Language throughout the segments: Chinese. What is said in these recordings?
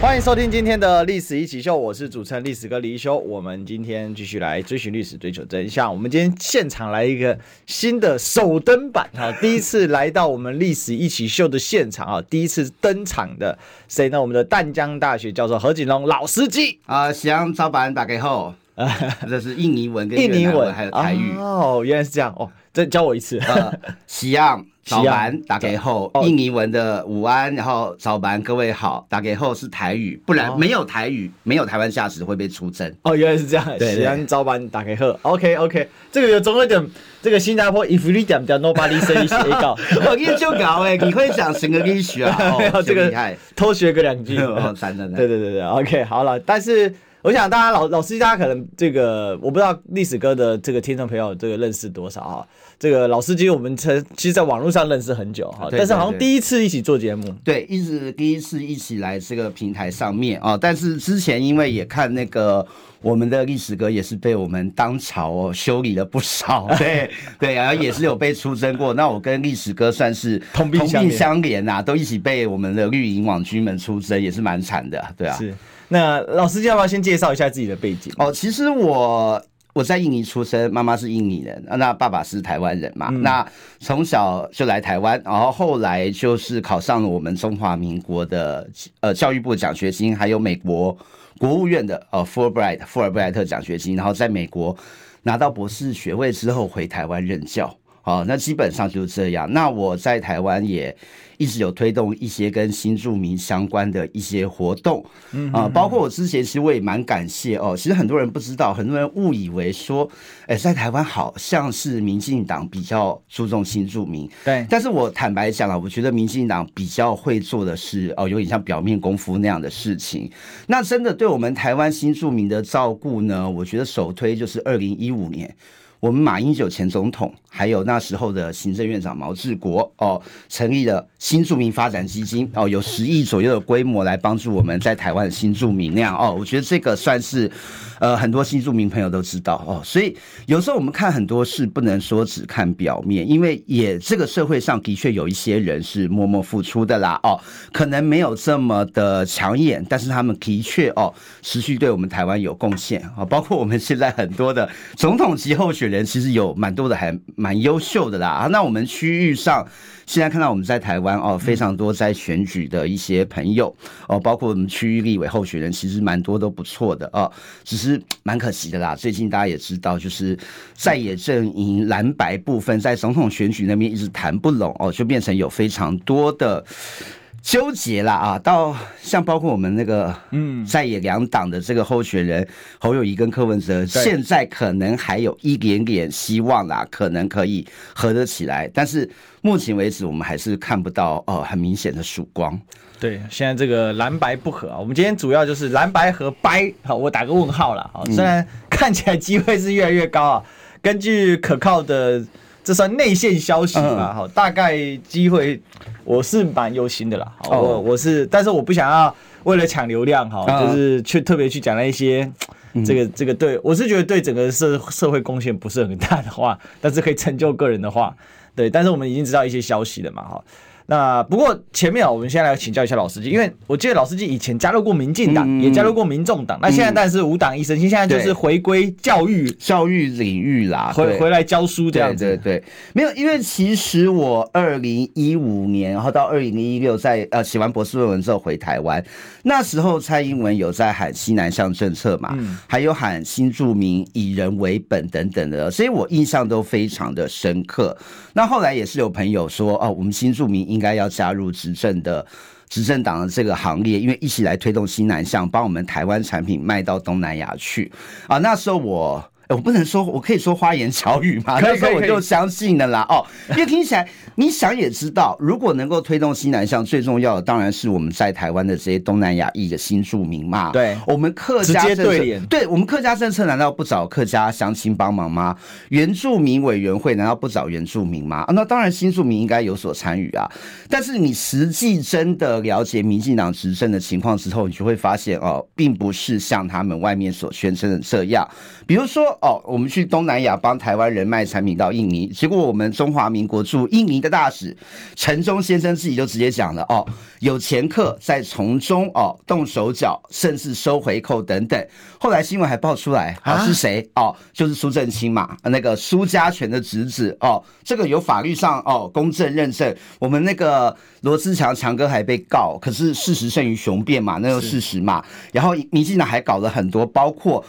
欢迎收听今天的历史一起秀，我是主持人历史哥李一修。我们今天继续来追寻历史，追求真相。我们今天现场来一个新的首登版哈，第一次来到我们历史一起秀的现场啊，第一次登场的谁呢？我们的淡江大学教授何景龙老司机啊，想早班打给后，这是印尼文跟印尼文还有台语哦，原来是这样哦，再教我一次，西洋。早安，打给后，印尼文的午安，然后早安，各位好，打给后是台语，不然没有台语，没有台湾价值会被出征。哦，原来是这样。西洋早安，打给后，OK OK，这个有中文点，这个新加坡 if you 点点 nobody say 写稿，我跟你就搞哎，你会讲什么英语啊？没有这个偷学个两句，哦，真的，对对对对，OK，好了，但是。我想大家老老司机，大家可能这个我不知道历史哥的这个听众朋友这个认识多少啊？这个老司机我们曾其实在网络上认识很久哈，但是好像第一次一起做节目，对，一直第一次一起来这个平台上面啊。但是之前因为也看那个我们的历史哥也是被我们当朝哦修理了不少，对对，然后也是有被出征过。那我跟历史哥算是同病相怜呐，都一起被我们的绿营网军们出征，也是蛮惨的，对啊。是。那老司机要不要先介绍一下自己的背景？哦，其实我我在印尼出生，妈妈是印尼人，那爸爸是台湾人嘛。嗯、那从小就来台湾，然后后来就是考上了我们中华民国的呃教育部奖学金，还有美国国务院的呃富尔布莱特富尔布莱特奖学金，然后在美国拿到博士学位之后回台湾任教。好，那基本上就是这样。那我在台湾也。一直有推动一些跟新住民相关的一些活动，嗯啊，包括我之前其实我也蛮感谢哦。其实很多人不知道，很多人误以为说，哎，在台湾好像是民进党比较注重新住民，对。但是我坦白讲啊，我觉得民进党比较会做的是哦，有点像表面功夫那样的事情。那真的对我们台湾新住民的照顾呢，我觉得首推就是二零一五年。我们马英九前总统，还有那时候的行政院长毛治国哦，成立了新住民发展基金哦，有十亿左右的规模来帮助我们在台湾的新住民那样哦，我觉得这个算是呃很多新住民朋友都知道哦，所以有时候我们看很多事不能说只看表面，因为也这个社会上的确有一些人是默默付出的啦哦，可能没有这么的抢眼，但是他们的确哦持续对我们台湾有贡献啊，包括我们现在很多的总统级候选人其实有蛮多的，还蛮优秀的啦。那我们区域上现在看到我们在台湾哦，非常多在选举的一些朋友哦，包括我们区域立委候选人，其实蛮多都不错的哦。只是蛮可惜的啦。最近大家也知道，就是在野阵营蓝白部分在总统选举那边一直谈不拢哦，就变成有非常多的。纠结了啊，到像包括我们那个嗯，在野两党的这个候选人侯友谊跟柯文哲，现在可能还有一点点希望啦，可能可以合得起来，但是目前为止我们还是看不到哦很明显的曙光。对，现在这个蓝白不合啊，我们今天主要就是蓝白和掰，好，我打个问号了啊，虽然看起来机会是越来越高啊，根据可靠的。这算内线消息嘛？好，大概机会我是蛮忧心的啦。好，我我是，但是我不想要为了抢流量哈，就是去特别去讲那一些这个这个对我是觉得对整个社社会贡献不是很大的话，但是可以成就个人的话，对。但是我们已经知道一些消息了嘛，哈。那不过前面啊，我们先来请教一下老司机，因为我记得老司机以前加入过民进党，嗯、也加入过民众党，嗯、那现在但是无党一身轻，现在就是回归教育教育领域啦，回回来教书这样子。对对对，没有，因为其实我二零一五年，然后到二零一六，在呃写完博士论文之后回台湾，那时候蔡英文有在喊西南向政策嘛，嗯、还有喊新住民以人为本等等的，所以我印象都非常的深刻。那后来也是有朋友说，哦，我们新住民应应该要加入执政的执政党的这个行列，因为一起来推动新南向，帮我们台湾产品卖到东南亚去啊。那时候我我不能说，我可以说花言巧语嘛？可以，可以，我就相信了啦。哦，因为听起来，你想也知道，如果能够推动西南向，最重要的当然是我们在台湾的这些东南亚裔的新住民嘛。对，我们客家政策对我们客家政策，难道不找客家乡亲帮忙吗？原住民委员会难道不找原住民吗？啊，那当然，新住民应该有所参与啊。但是你实际真的了解民进党执政的情况之后，你就会发现哦，并不是像他们外面所宣称的这样。比如说哦，我们去东南亚帮台湾人卖产品到印尼，结果我们中华民国驻印尼的大使陈忠先生自己就直接讲了哦，有前客在从中哦动手脚，甚至收回扣等等。后来新闻还爆出来啊，是谁哦？就是苏正清嘛，那个苏家全的侄子哦，这个有法律上哦公正认证。我们那个罗志强强哥还被告，可是事实胜于雄辩嘛，那个事实嘛。然后民进党还搞了很多，包括。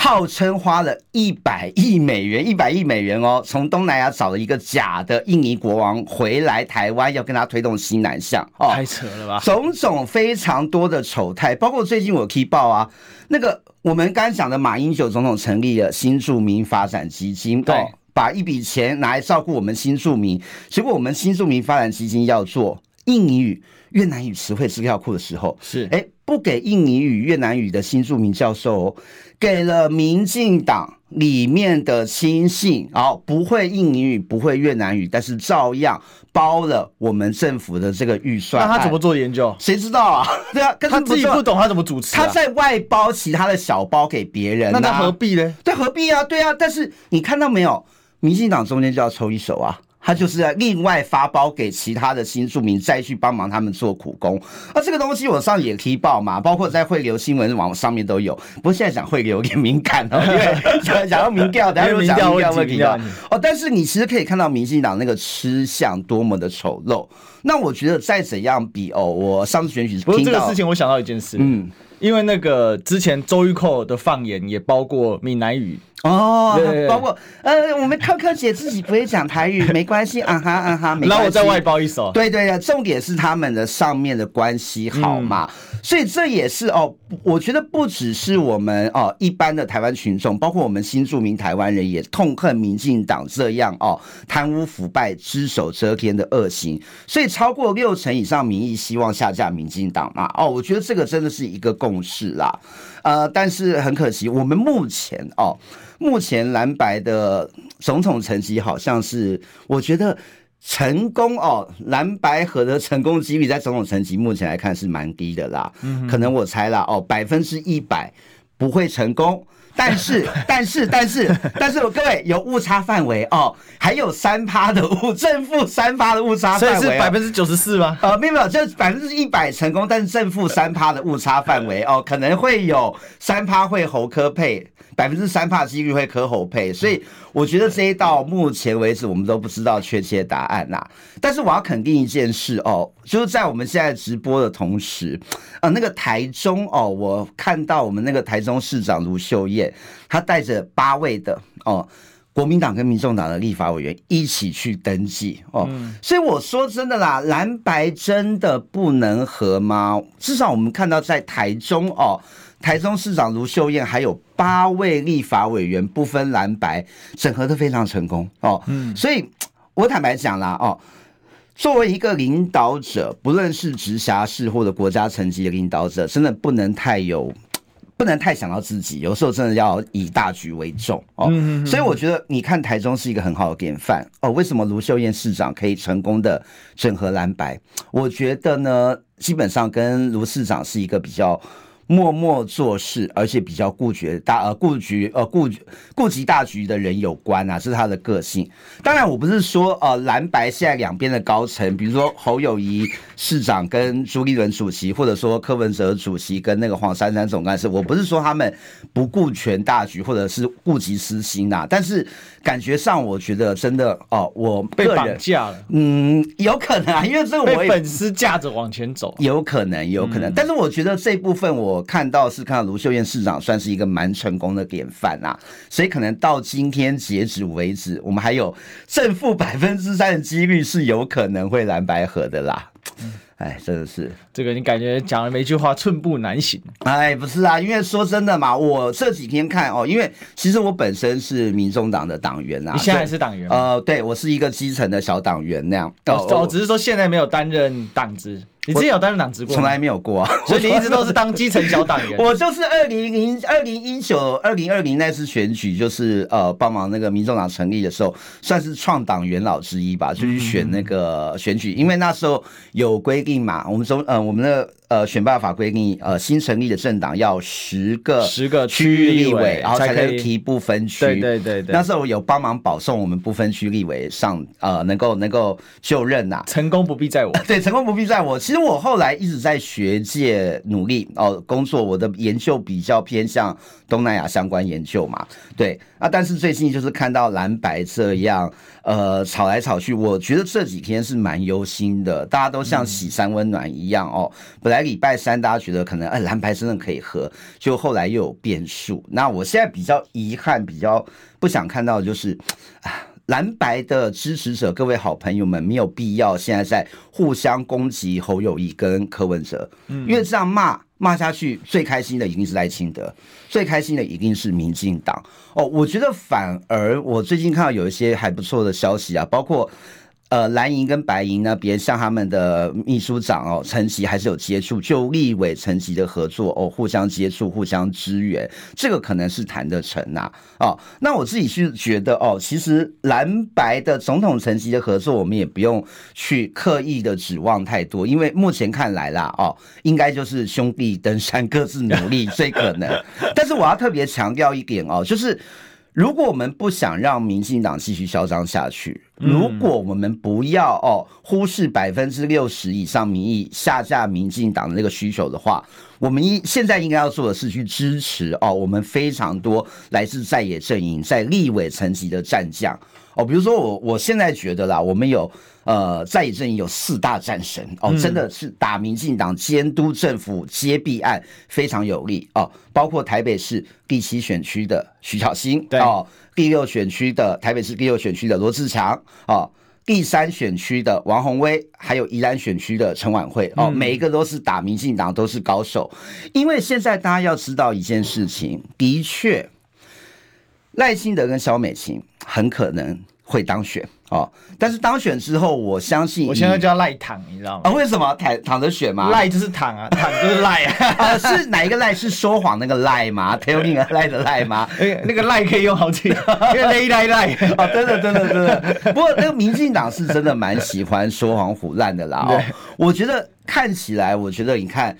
号称花了一百亿美元，一百亿美元哦，从东南亚找了一个假的印尼国王回来台湾，要跟他推动新南向哦，太扯了吧！种种非常多的丑态，包括最近我踢爆啊，那个我们刚讲的马英九总统成立了新住民发展基金，对，把一笔钱拿来照顾我们新住民，结果我们新住民发展基金要做印尼语、越南语词汇资料库的时候，是。哎，不给印尼语、越南语的新住民教授哦。给了民进党里面的亲信，哦，不会印尼语，不会越南语，但是照样包了我们政府的这个预算。那他怎么做研究？谁知道啊？对啊，他自己不懂，他怎么主持啊？他在外包其他的小包给别人啊，那他何必呢？对，何必啊？对啊，但是你看到没有？民进党中间就要抽一手啊。他就是要另外发包给其他的新住民，再去帮忙他们做苦工。那这个东西我上也提报嘛，包括在汇流新闻网上面都有。不过现在讲汇流有点敏感哦，因为讲讲到民调，等下又讲民调问题哦。但是你其实可以看到民进党那个吃相多么的丑陋。那我觉得再怎样比哦，我上次选举不是这个事情，我想到一件事，嗯，因为那个之前周玉蔻的放言也包括闽南语。哦，包括呃，我们柯柯姐自己不会讲台语，没关系，啊哈啊哈，没关系。那我再外包一首。对对对，重点是他们的上面的关系好嘛，嗯、所以这也是哦，我觉得不只是我们哦一般的台湾群众，包括我们新住民台湾人也痛恨民进党这样哦贪污腐败、只手遮天的恶行，所以超过六成以上民意希望下架民进党嘛。哦，我觉得这个真的是一个共识啦。呃，但是很可惜，我们目前哦。目前蓝白的总统成绩好像是，我觉得成功哦，蓝白合的成功几率在总统成绩目前来看是蛮低的啦。嗯可能我猜啦哦，百分之一百不会成功，但是 但是但是但是各位有误差范围哦，还有三趴的误正负三趴的误差范围，哦，所以是百分之九十四吗？呃，没有没有，就百分之一百成功，但是正负三趴的误差范围哦，可能会有三趴会侯科配。百分之三趴几率会柯侯配，所以我觉得这一到目前为止我们都不知道确切答案呐、啊。但是我要肯定一件事哦，就是在我们现在直播的同时，呃，那个台中哦，我看到我们那个台中市长卢秀燕，她带着八位的哦国民党跟民众党的立法委员一起去登记哦，所以我说真的啦，蓝白真的不能合吗？至少我们看到在台中哦。台中市长卢秀燕还有八位立法委员，不分蓝白，整合的非常成功哦。嗯，所以我坦白讲啦哦，作为一个领导者，不论是直辖市或者国家层级的领导者，真的不能太有，不能太想到自己，有时候真的要以大局为重哦。所以我觉得，你看台中是一个很好的典范哦。为什么卢秀燕市长可以成功的整合蓝白？我觉得呢，基本上跟卢市长是一个比较。默默做事，而且比较顾局大呃顾局呃顾顾及大局的人有关啊，是他的个性。当然，我不是说呃蓝白现在两边的高层，比如说侯友谊市长跟朱立伦主席，或者说柯文哲主席跟那个黄珊珊总干事，我不是说他们不顾全大局，或者是顾及私心呐、啊。但是感觉上，我觉得真的哦，我 被绑架了。嗯，有可能啊，因为这个我被粉丝架着往前走，有可能，有可能。嗯、但是我觉得这部分我。我看到是看到卢秀燕市长算是一个蛮成功的典范啊，所以可能到今天截止为止，我们还有正负百分之三的几率是有可能会蓝白合的啦。哎，真的是这个，你感觉讲了每句话寸步难行。哎，不是啊，因为说真的嘛，我这几天看哦，因为其实我本身是民众党的党员啊，你现在是党员？呃，对，我是一个基层的小党员那样。哦，哦，只是说现在没有担任党职。你之前有担任党职过？从来没有过啊，所以你一直都是当基层小党员。我就是二零零二零一九二零二零那次选举，就是呃帮忙那个民众党成立的时候，算是创党元老之一吧，就去选那个选举，因为那时候有规定嘛，我们说呃我们的。呃，选罢法规定，呃，新成立的政党要十个十个区域立委，然后才可以提不分区。对对对对，那时候有帮忙保送我们不分区立委上，呃，能够能够就任呐、啊。成功不必在我，对，成功不必在我。其实我后来一直在学界努力哦、呃，工作，我的研究比较偏向东南亚相关研究嘛。对，啊，但是最近就是看到蓝白这样。呃，吵来吵去，我觉得这几天是蛮忧心的。大家都像喜山温暖一样哦。本来礼拜三大家觉得可能哎蓝白真的可以合，就后来又有变数。那我现在比较遗憾，比较不想看到的就是啊，蓝白的支持者，各位好朋友们，没有必要现在在互相攻击侯友谊跟柯文哲，因为这样骂。骂下去最开心的一定是赖清德，最开心的一定是民进党哦。我觉得反而我最近看到有一些还不错的消息啊，包括。呃，蓝营跟白营呢，别人像他们的秘书长哦，层级还是有接触，就立委层级的合作哦，互相接触、互相支援，这个可能是谈得成呐、啊。哦，那我自己是觉得哦，其实蓝白的总统层级的合作，我们也不用去刻意的指望太多，因为目前看来啦，哦，应该就是兄弟登山各自努力 最可能。但是我要特别强调一点哦，就是。如果我们不想让民进党继续嚣张下去，如果我们不要哦忽视百分之六十以上民意下架民进党的那个需求的话，我们应现在应该要做的是去支持哦我们非常多来自在野阵营在立委层级的战将哦，比如说我我现在觉得啦，我们有。呃，在野阵营有四大战神哦，真的是打民进党监督政府揭弊案非常有力哦。包括台北市第七选区的徐巧芯哦，第六选区的台北市第六选区的罗志强哦，第三选区的王鸿威，还有宜兰选区的陈婉慧哦，每一个都是打民进党都是高手。因为现在大家要知道一件事情，的确，赖清德跟萧美琴很可能会当选。哦，但是当选之后，我相信我现在叫赖躺，你知道吗？啊，为什么躺躺着选吗？赖就是躺啊，躺就是赖啊。啊，是哪一个赖？是说谎那个赖吗？Telling a lie 的赖吗？那个赖可以用好几个，因为赖赖赖。哦，真的真的真的。不过那个民进党是真的蛮喜欢说谎唬烂的啦。哦，我觉得看起来，我觉得你看。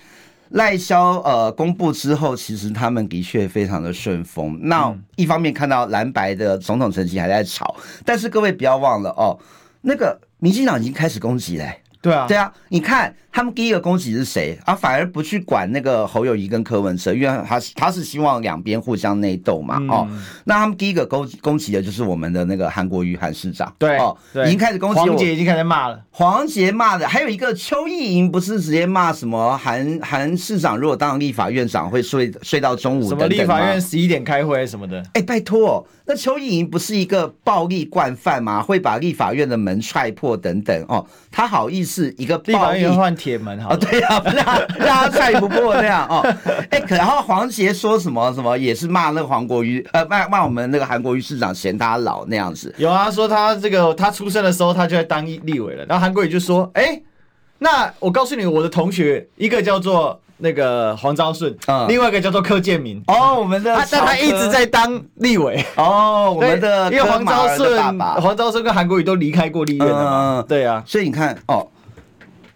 赖萧呃公布之后，其实他们的确非常的顺风。那一方面看到蓝白的总统层级还在吵，但是各位不要忘了哦，那个民进党已经开始攻击嘞。对啊，对啊，你看。他们第一个攻击是谁啊？反而不去管那个侯友谊跟柯文哲，因为他是他是希望两边互相内斗嘛。哦，那他们第一个攻攻击的就是我们的那个韩国瑜韩市长。对哦，已经开始攻击。黄杰已经开始骂了。黄杰骂的，还有一个邱意莹不是直接骂什么韩韩市长，如果当立法院长会睡睡到中午等等。什么立法院十一点开会什么的？哎，拜托，那邱意莹不是一个暴力惯犯吗？会把立法院的门踹破等等哦，他好意思一个暴力立法院换铁门好？哦，对呀、啊，让让他踹不过那样哦。哎，可然后黄杰说什么什么也是骂那个黄国瑜，呃骂骂我们那个韩国瑜市长嫌他老那样子。有啊，说他这个他出生的时候他就在当立委了。然后韩国瑜就说：“哎，那我告诉你，我的同学一个叫做那个黄昭顺，嗯，另外一个叫做柯建铭。哦，我们的他但他一直在当立委。哦，我们的因为黄昭顺黄昭顺跟韩国瑜都离开过立院了。嗯，对啊，所以你看哦。”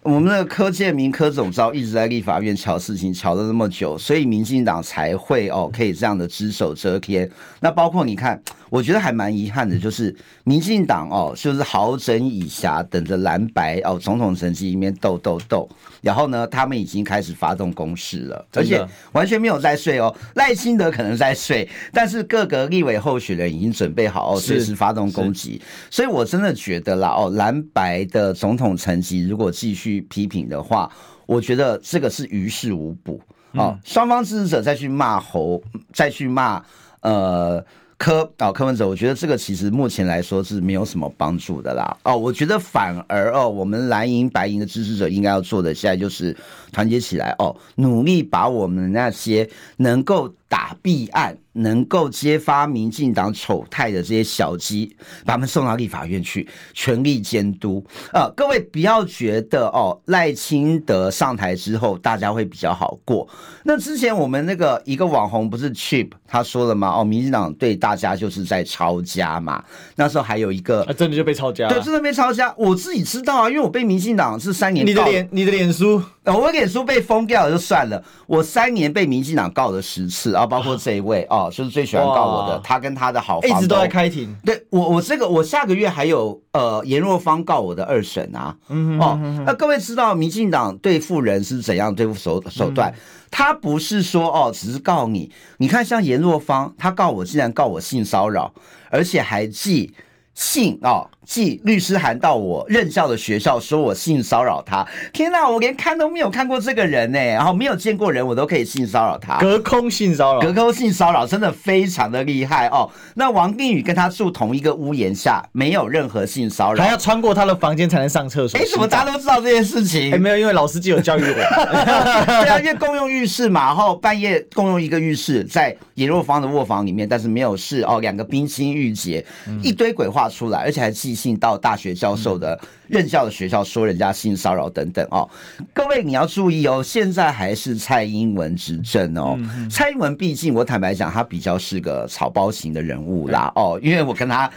我们的柯建铭柯总召一直在立法院瞧事情，瞧了那么久，所以民进党才会哦可以这样的只手遮天。那包括你看，我觉得还蛮遗憾的，就是民进党哦，就是好整以暇，等着蓝白哦总统层级里面斗斗斗。然后呢，他们已经开始发动攻势了，而且完全没有在睡哦。赖清德可能在睡，但是各个立委候选人已经准备好哦，随时发动攻击。所以我真的觉得啦哦，蓝白的总统层级如果继续批评的话，我觉得这个是于事无补哦。双方支持者再去骂侯，再去骂呃柯哦，柯文哲，我觉得这个其实目前来说是没有什么帮助的啦。哦，我觉得反而哦，我们蓝银白银的支持者应该要做的，现在就是团结起来哦，努力把我们那些能够打弊案、能够揭发民进党丑态的这些小鸡，把他们送到立法院去，全力监督。呃，各位不要觉得哦，赖清德上台之后大家会比较好过。那之前我们那个一个网红不是 Chip 他说了吗？哦，民进党对大。大家就是在抄家嘛，那时候还有一个，啊、真的就被抄家，对，真的被抄家。我自己知道啊，因为我被民进党是三年，你的脸，你的脸书，我脸书被封掉了就算了，我三年被民进党告了十次啊，包括这一位哦，就是最喜欢告我的，他跟他的好房一直都在开庭。对我，我这个我下个月还有呃颜若芳告我的二审啊，嗯哦，那各位知道民进党对付人是怎样对付手手段？嗯他不是说哦，只是告你。你看，像颜若芳，他告我，竟然告我性骚扰，而且还寄信哦。寄律师函到我任教的学校，说我性骚扰他。天哪，我连看都没有看过这个人呢，然后没有见过人，我都可以性骚扰他。隔空性骚扰，隔空性骚扰真的非常的厉害哦。那王定宇跟他住同一个屋檐下，没有任何性骚扰，还要穿过他的房间才能上厕所。哎，怎么大家都知道这件事情？哎，没有，因为老司机有教育我。对啊，因为共用浴室嘛，然后半夜共用一个浴室，在尹若芳的卧房里面，但是没有事哦，两个冰清玉洁，一堆鬼话出来，而且还寄信到大学教授的任教的学校说人家性骚扰等等哦，各位你要注意哦，现在还是蔡英文执政哦，蔡英文毕竟我坦白讲，他比较是个草包型的人物啦哦，因为我跟他。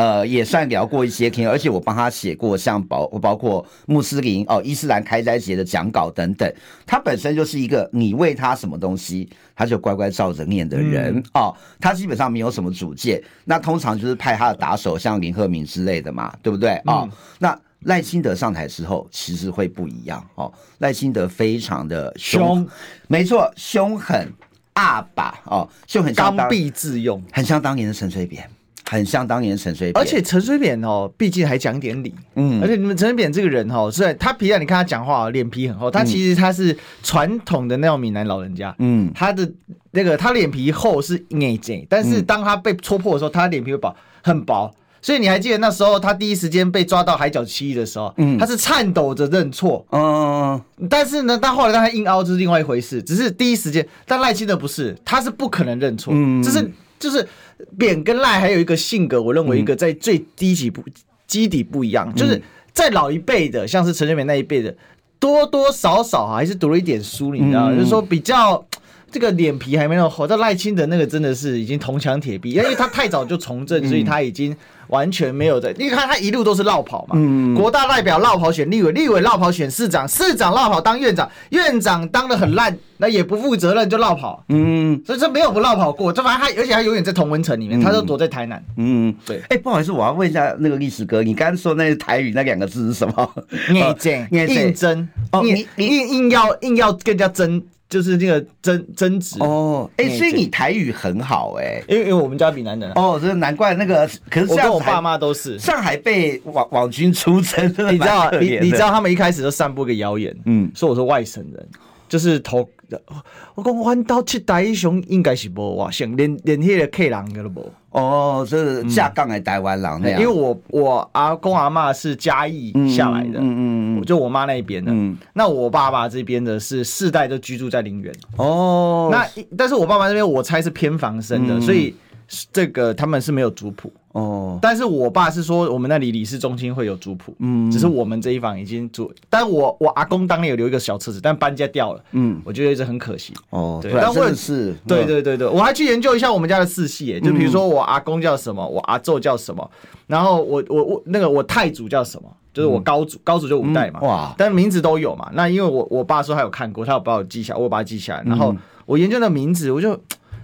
呃，也算聊过一些天，而且我帮他写过像包包括穆斯林哦、伊斯兰开斋节的讲稿等等。他本身就是一个你喂他什么东西，他就乖乖照着念的人、嗯、哦。他基本上没有什么主见，那通常就是派他的打手，像林鹤明之类的嘛，对不对？哦，嗯、那赖清德上台之后，其实会不一样哦。赖清德非常的凶，没错，凶狠阿爸哦，就很像刚愎自用，很像当年的陈水扁。很像当年陈水扁，而且陈水扁哦，毕竟还讲点理，嗯，而且你们陈水扁这个人哦，虽然他平常你看他讲话脸皮很厚，他其实他是传统的那种闽南老人家，嗯，他的那个他脸皮厚是硬颈，但是当他被戳破的时候，他脸皮会薄很薄，所以你还记得那时候他第一时间被抓到海角七的时候，嗯，他是颤抖着认错，嗯，但是呢，但后来让他硬凹就是另外一回事，只是第一时间，但赖清德不是，他是不可能认错，嗯，这是。就是扁跟赖还有一个性格，我认为一个在最低级不基底不一样，就是在老一辈的，像是陈水扁那一辈的，多多少少还是读了一点书，你知道，就是说比较这个脸皮还没那么厚。但赖清德那个真的是已经铜墙铁壁，因为他太早就从政，所以他已经。完全没有在，你看他一路都是绕跑嘛，嗯，国大代表绕跑选立委，立委绕跑选市长，市长绕跑当院长，院长当的很烂，那也不负责任就绕跑，嗯，所以这没有不绕跑过，这反正他，而且他永远在同文城里面，他都躲在台南，嗯，对，哎、欸，不好意思，我要问一下那个历史哥，你刚刚说那个台语那两个字是什么？硬争，硬争，哦，你你硬硬要硬要跟人家争。就是那个争争执。哦，哎、欸，所以你台语很好哎、欸，因为因为我们家闽南人哦，这难怪那个，可是像我跟我爸妈都是。上海被网网军出征，你知道你你知道他们一开始就散布个谣言，嗯，说我是外省人，就是头。我讲弯刀七代英雄应该是无哇，像连连那个客人个都无。哦，这是下岗的台湾人那样。因为我我阿公阿嬷是嘉义下来的，嗯嗯嗯，就我妈那边的。嗯，那我爸爸这边的是世代都居住在林园。哦，那但是我爸爸那边我猜是偏房生的，所以这个他们是没有族谱。哦，但是我爸是说我们那里李氏中心会有族谱，嗯，只是我们这一房已经住，但我我阿公当年有留一个小册子，但搬家掉了，嗯，我觉得一直很可惜。哦，对，但我也是，对对对对，我还去研究一下我们家的世系，就比如说我阿公叫什么，我阿昼叫什么，然后我我我那个我太祖叫什么，就是我高祖高祖就五代嘛，哇，但名字都有嘛。那因为我我爸说他有看过，他有把我记下，我把它记下来，然后我研究的名字，我就。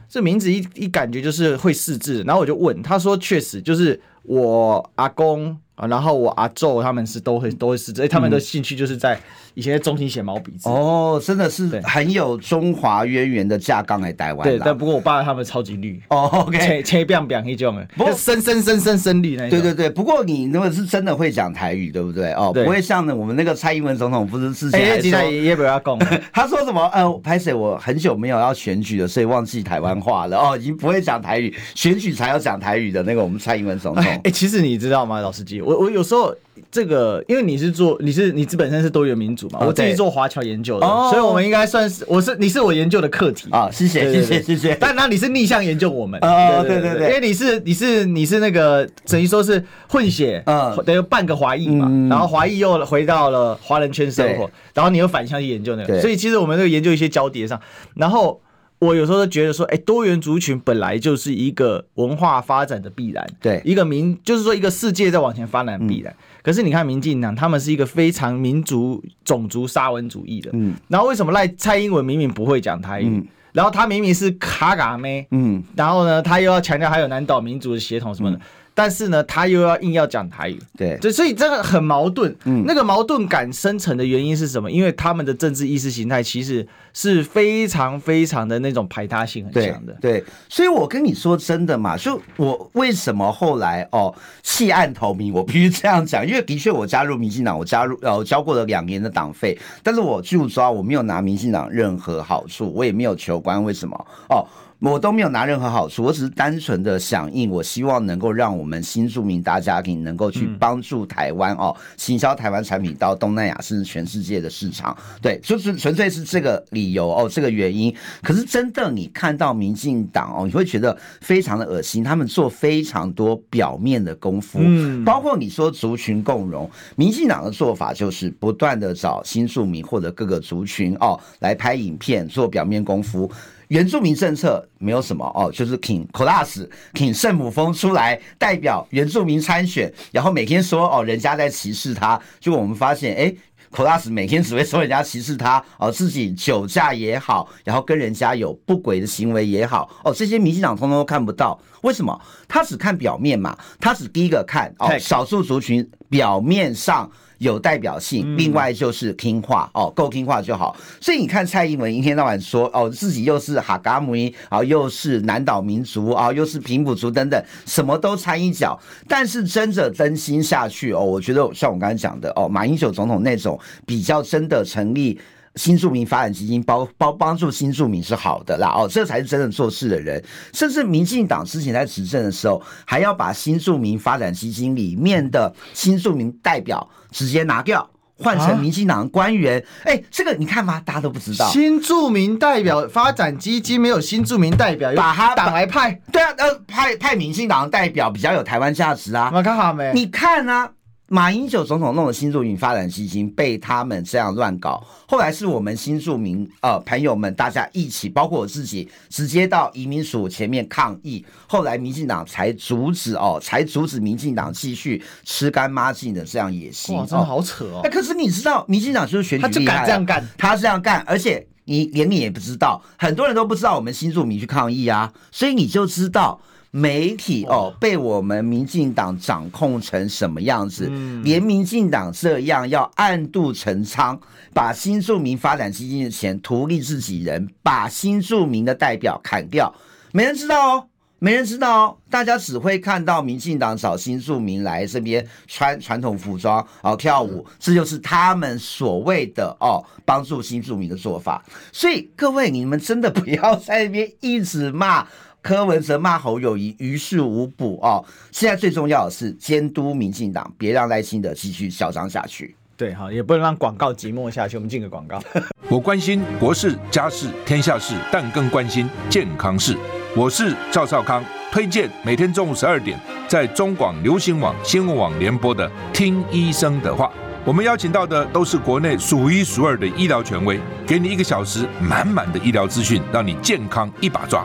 这名字一一感觉就是会试字，然后我就问他说，确实就是我阿公。啊，然后我阿昼他们是都会都会是，哎，他们的兴趣就是在以前在中心写毛笔字。哦，真的是很有中华渊源的架杠来台湾。对，但不过我爸他们超级绿。哦，OK，切切变变那种的，不过深深深深深绿那种。对对对，不过你如果是真的会讲台语，对不对？哦，不会像呢，我们那个蔡英文总统不是之前还说，也不要讲，他说什么？呃，拍摄我很久没有要选举了，所以忘记台湾话了。哦，已经不会讲台语，选举才要讲台语的那个我们蔡英文总统。哎，其实你知道吗，老司机，我我有时候。这个，因为你是做，你是你自本身是多元民主嘛，我自己做华侨研究的，所以我们应该算是，我是你是我研究的课题。啊，谢谢谢谢谢谢。但那你是逆向研究我们。啊，对对对，因为你是你是你是那个等于说是混血，嗯，等于半个华裔嘛，然后华裔又回到了华人圈生活，然后你又反向去研究那个，所以其实我们这个研究一些交叠上，然后。我有时候都觉得说，哎，多元族群本来就是一个文化发展的必然，对，一个民就是说一个世界在往前发展的必然。嗯、可是你看民进党，他们是一个非常民族种族沙文主义的，嗯，然后为什么赖蔡英文明明不会讲台语，嗯、然后他明明是卡嘎妹，嗯，然后呢，他又要强调还有南岛民族的血统什么的。嗯但是呢，他又要硬要讲台语，对，就所以这个很矛盾。嗯，那个矛盾感生成的原因是什么？因为他们的政治意识形态其实是非常非常的那种排他性很强的。对，对，所以我跟你说真的嘛，就我为什么后来哦弃暗投明，我必须这样讲，因为的确我加入民进党，我加入呃我交过了两年的党费，但是我就抓我没有拿民进党任何好处，我也没有求官，为什么？哦。我都没有拿任何好处，我只是单纯的响应，我希望能够让我们新住民大家庭能够去帮助台湾哦，行销台湾产品到东南亚甚至全世界的市场。对，就是纯粹是这个理由哦，这个原因。可是真的，你看到民进党哦，你会觉得非常的恶心。他们做非常多表面的功夫，嗯，包括你说族群共融，民进党的做法就是不断的找新住民或者各个族群哦来拍影片做表面功夫。原住民政策没有什么哦，就是请 Kolas 请圣母峰出来代表原住民参选，然后每天说哦，人家在歧视他，结果我们发现哎，Kolas 每天只会说人家歧视他哦，自己酒驾也好，然后跟人家有不轨的行为也好哦，这些民进党通通都看不到，为什么？他只看表面嘛，他只第一个看哦，少数族群表面上。有代表性，另外就是听话哦，够听话就好。所以你看蔡英文一天到晚说哦，自己又是哈嘎姆伊啊，又是南岛民族啊，又是平埔族等等，什么都掺一脚。但是真的真心下去哦，我觉得像我刚才讲的哦，马英九总统那种比较真的成立。新住民发展基金包包帮助新住民是好的啦，哦，这才是真正做事的人。甚至民进党之前在执政的时候，还要把新住民发展基金里面的新住民代表直接拿掉，换成民进党的官员。哎、啊欸，这个你看吗？大家都不知道。新住民代表发展基金没有新住民代表，把他党来派。对啊，呃，派派民进党的代表比较有台湾价值啊。我看好没？你看啊。马英九总统弄的新住民发展基金被他们这样乱搞，后来是我们新住民呃朋友们大家一起，包括我自己，直接到移民署前面抗议，后来民进党才阻止哦，才阻止民进党继续吃干抹净的这样野心。哇，真的好扯哦！哎，可是你知道，民进党就是选举他就敢这样干，他这样干，而且你连你也不知道，很多人都不知道我们新住民去抗议啊，所以你就知道。媒体哦，被我们民进党掌控成什么样子？连民进党这样要暗度陈仓，把新住民发展基金的钱图利自己人，把新住民的代表砍掉，没人知道哦，没人知道哦，大家只会看到民进党找新住民来这边穿传统服装，然后跳舞，这就是他们所谓的哦帮助新住民的做法。所以各位，你们真的不要在那边一直骂。柯文哲骂侯友谊于事无补哦，现在最重要的是监督民进党，别让赖清德继续嚣张下去。对，好，也不能让广告寂寞下去。我们进个广告。我关心国事、家事、天下事，但更关心健康事。我是赵少康，推荐每天中午十二点在中广流行网、新闻网联播的《听医生的话》。我们邀请到的都是国内数一数二的医疗权威，给你一个小时满满的医疗资讯，让你健康一把抓。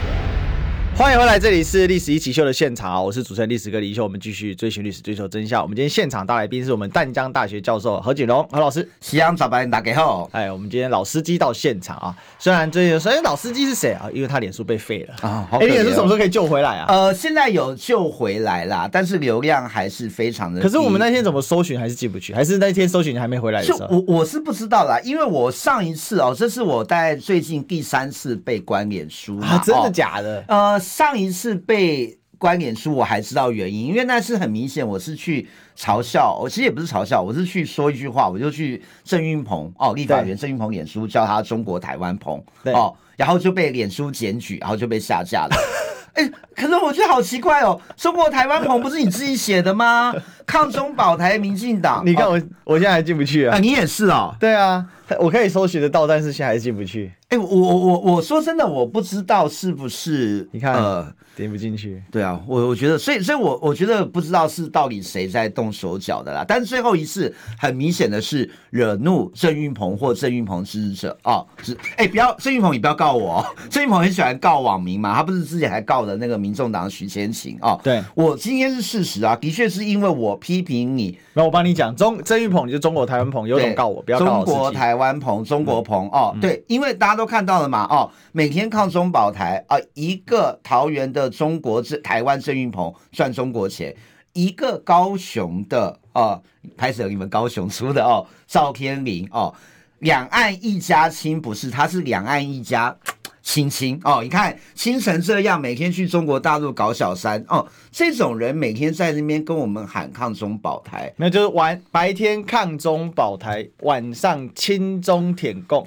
欢迎回来，这里是历史一起秀的现场，我是主持人历史哥李易修，我们继续追寻历史，追求真相。我们今天现场大来宾是我们淡江大学教授何景荣何老师。夕阳早白打给后，哎，我们今天老司机到现场啊。虽然最近，首先老司机是谁啊？因为他脸书被废了啊。哎，脸书什么时候可以救回来啊？呃，现在有救回来啦，但是流量还是非常的。可是我们那天怎么搜寻还是进不去？还是那天搜寻还没回来的时候？我我是不知道啦，因为我上一次哦，这是我在最近第三次被关脸书啊，真的假的？呃，上一次。被关脸书，我还知道原因，因为那是很明显，我是去嘲笑，我其实也不是嘲笑，我是去说一句话，我就去郑云鹏哦，立法员郑云鹏脸书叫他中国台湾鹏哦，然后就被脸书检举，然后就被下架了。哎，可是我觉得好奇怪哦，中国台湾鹏不是你自己写的吗？抗中保台，民进党，你看我，我现在还进不去啊，啊，你也是哦，对啊，我可以搜寻得到，但是现在还进不去。哎，我我我我说真的，我不知道是不是，你看呃。点不进去，对啊，我我觉得，所以所以我，我我觉得不知道是到底谁在动手脚的啦。但是最后一次很明显的是惹怒郑运鹏或郑运鹏支持者哦，是哎，不要郑运鹏，你不要告我哦。郑运鹏很喜欢告网民嘛，他不是之前还告了那个民众党徐千晴哦。对，我今天是事实啊，的确是因为我批评你，那我帮你讲，中郑运鹏你就中国台湾鹏，有种告我，不要告我。中国台湾鹏，中国鹏、嗯、哦，对，因为大家都看到了嘛哦，每天抗中保台啊、呃，一个桃园的中国这。台湾郑运鹏赚中国钱，一个高雄的哦，拍摄你们高雄出的哦，赵天麟哦，两岸一家亲不是，他是两岸一家。亲亲哦，你看亲成这样，每天去中国大陆搞小三哦，这种人每天在那边跟我们喊抗中保台，那就是晚白天抗中保台，晚上亲中舔共，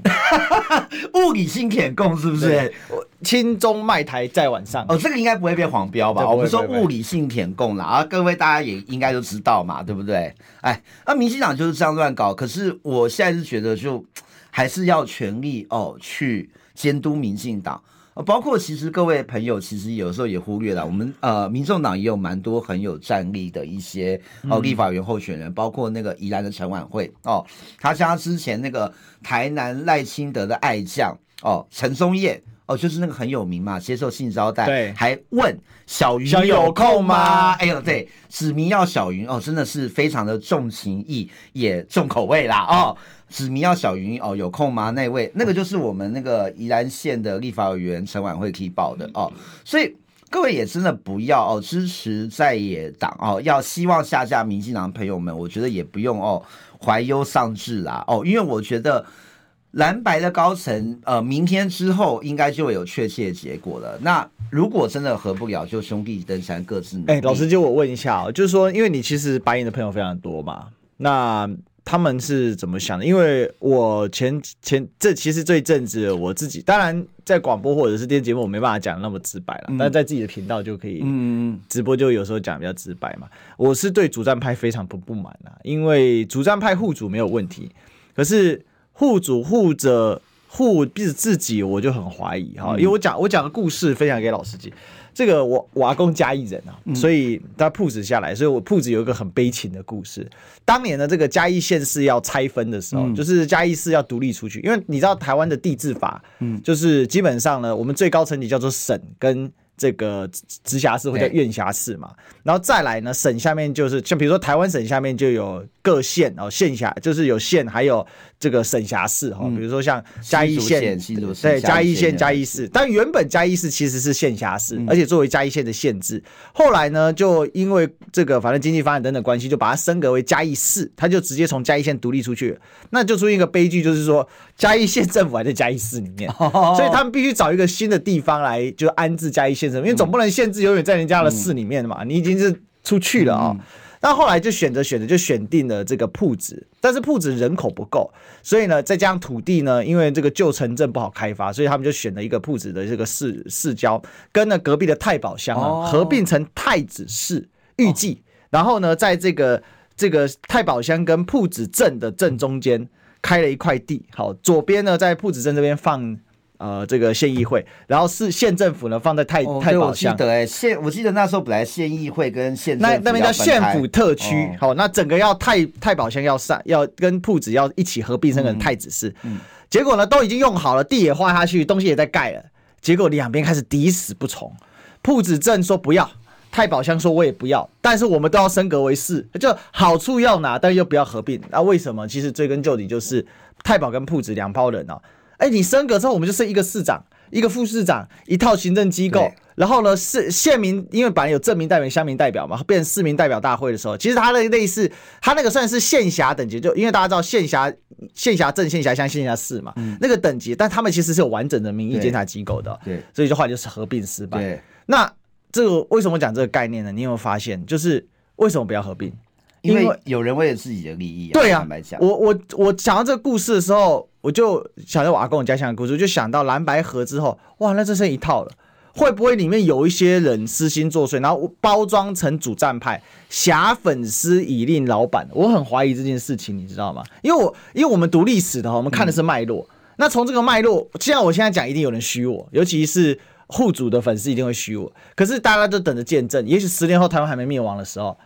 物理性舔共是不是？亲中卖台在晚上哦，这个应该不会被黄标吧？我们说物理性舔供啦，啊，各位大家也应该都知道嘛，对不对？哎，那民进党就是这样乱搞，可是我现在是觉得就还是要全力哦去。监督民进党，呃，包括其实各位朋友，其实有时候也忽略了，我们呃，民众党也有蛮多很有战力的一些哦，立法员候选人，包括那个宜兰的陈琬惠哦，他像他之前那个台南赖清德的爱将哦，陈松彦哦，就是那个很有名嘛，接受性招待，对，还问小云有空吗？哎呦，对，指名要小云哦，真的是非常的重情义也重口味啦哦。指名要小云哦，有空吗？那位那个就是我们那个宜兰县的立法委员陈婉慧提报的哦，所以各位也真的不要哦支持在野党哦，要希望下架民进党朋友们，我觉得也不用哦怀忧丧志啦哦，因为我觉得蓝白的高层呃，明天之后应该就会有确切的结果了。那如果真的合不了，就兄弟登山各自努力。哎，老师就我问一下哦，就是说，因为你其实白银的朋友非常多嘛，那。他们是怎么想的？因为我前前这其实这一阵子我自己，当然在广播或者是电视节目，我没办法讲那么直白了，嗯、但在自己的频道就可以，嗯，直播就有时候讲比较直白嘛。我是对主战派非常不不满啊，因为主战派护主没有问题，可是护主护着护自自己，我就很怀疑哈。因为我讲我讲的故事分享给老司机。这个我我阿公嘉义人啊，所以他铺子下来，所以我铺子有一个很悲情的故事。当年的这个嘉义县市要拆分的时候，就是嘉义市要独立出去，因为你知道台湾的地治法，嗯，就是基本上呢，我们最高层级叫做省跟。这个直辖市或者院辖市嘛，然后再来呢，省下面就是像比如说台湾省下面就有各县哦，县辖就是有县，还有这个省辖市哈，比如说像嘉义县，对，嘉义县、嘉义市，但原本嘉义市其实是县辖市，而且作为嘉义县的县治，后来呢，就因为这个反正经济发展等等关系，就把它升格为嘉义市，它就直接从嘉义县独立出去，那就出现一个悲剧，就是说嘉义县政府还在嘉义市里面，所以他们必须找一个新的地方来就安置嘉义县政府。因为总不能限制永远在人家的市里面嘛，你已经是出去了啊。那后来就选择选择就选定了这个铺子，但是铺子人口不够，所以呢，再加上土地呢，因为这个旧城镇不好开发，所以他们就选了一个铺子的这个市市郊，跟呢隔壁的太保乡啊合并成太子市，预计，然后呢，在这个这个太保乡跟铺子镇的正中间开了一块地，好，左边呢在铺子镇这边放。呃这个县议会，然后是县政府呢放在太、哦、太保乡。我记得哎，县我记得那时候本来县议会跟县那那边叫县府特区，好、哦，那整个要太太保乡要上要跟铺子要一起合并成个太子市。嗯，结果呢都已经用好了，地也画下去，东西也在盖了，结果两边开始抵死不从。铺子镇说不要，太保乡说我也不要，但是我们都要升格为市，就好处要拿，但又不要合并。那、啊、为什么？其实追根究底就是太保跟铺子两 pau 人哦。哎，你升格之后，我们就剩一个市长、一个副市长、一套行政机构。然后呢，市县民因为本来有镇民代表、乡民代表嘛，变成市民代表大会的时候，其实他的类似，他那个算是县辖等级，就因为大家知道县辖、县辖镇、县辖乡、县辖市嘛，嗯、那个等级，但他们其实是有完整的民意监察机构的。对，所以就后来就是合并失败。对，那这个为什么讲这个概念呢？你有没有发现，就是为什么不要合并？因为有人为了自己的利益、啊。对啊，我我我讲到这个故事的时候，我就想到我阿公家乡的故事，就想到蓝白河之后，哇，那这剩一套了。会不会里面有一些人私心作祟，然后包装成主战派，挟粉丝以令老板？我很怀疑这件事情，你知道吗？因为我因为我们读历史的，我们看的是脉络。那从这个脉络，既然我现在讲，一定有人虚我，尤其是护主的粉丝一定会虚我。可是大家都等着见证，也许十年后台湾还没灭亡的时候。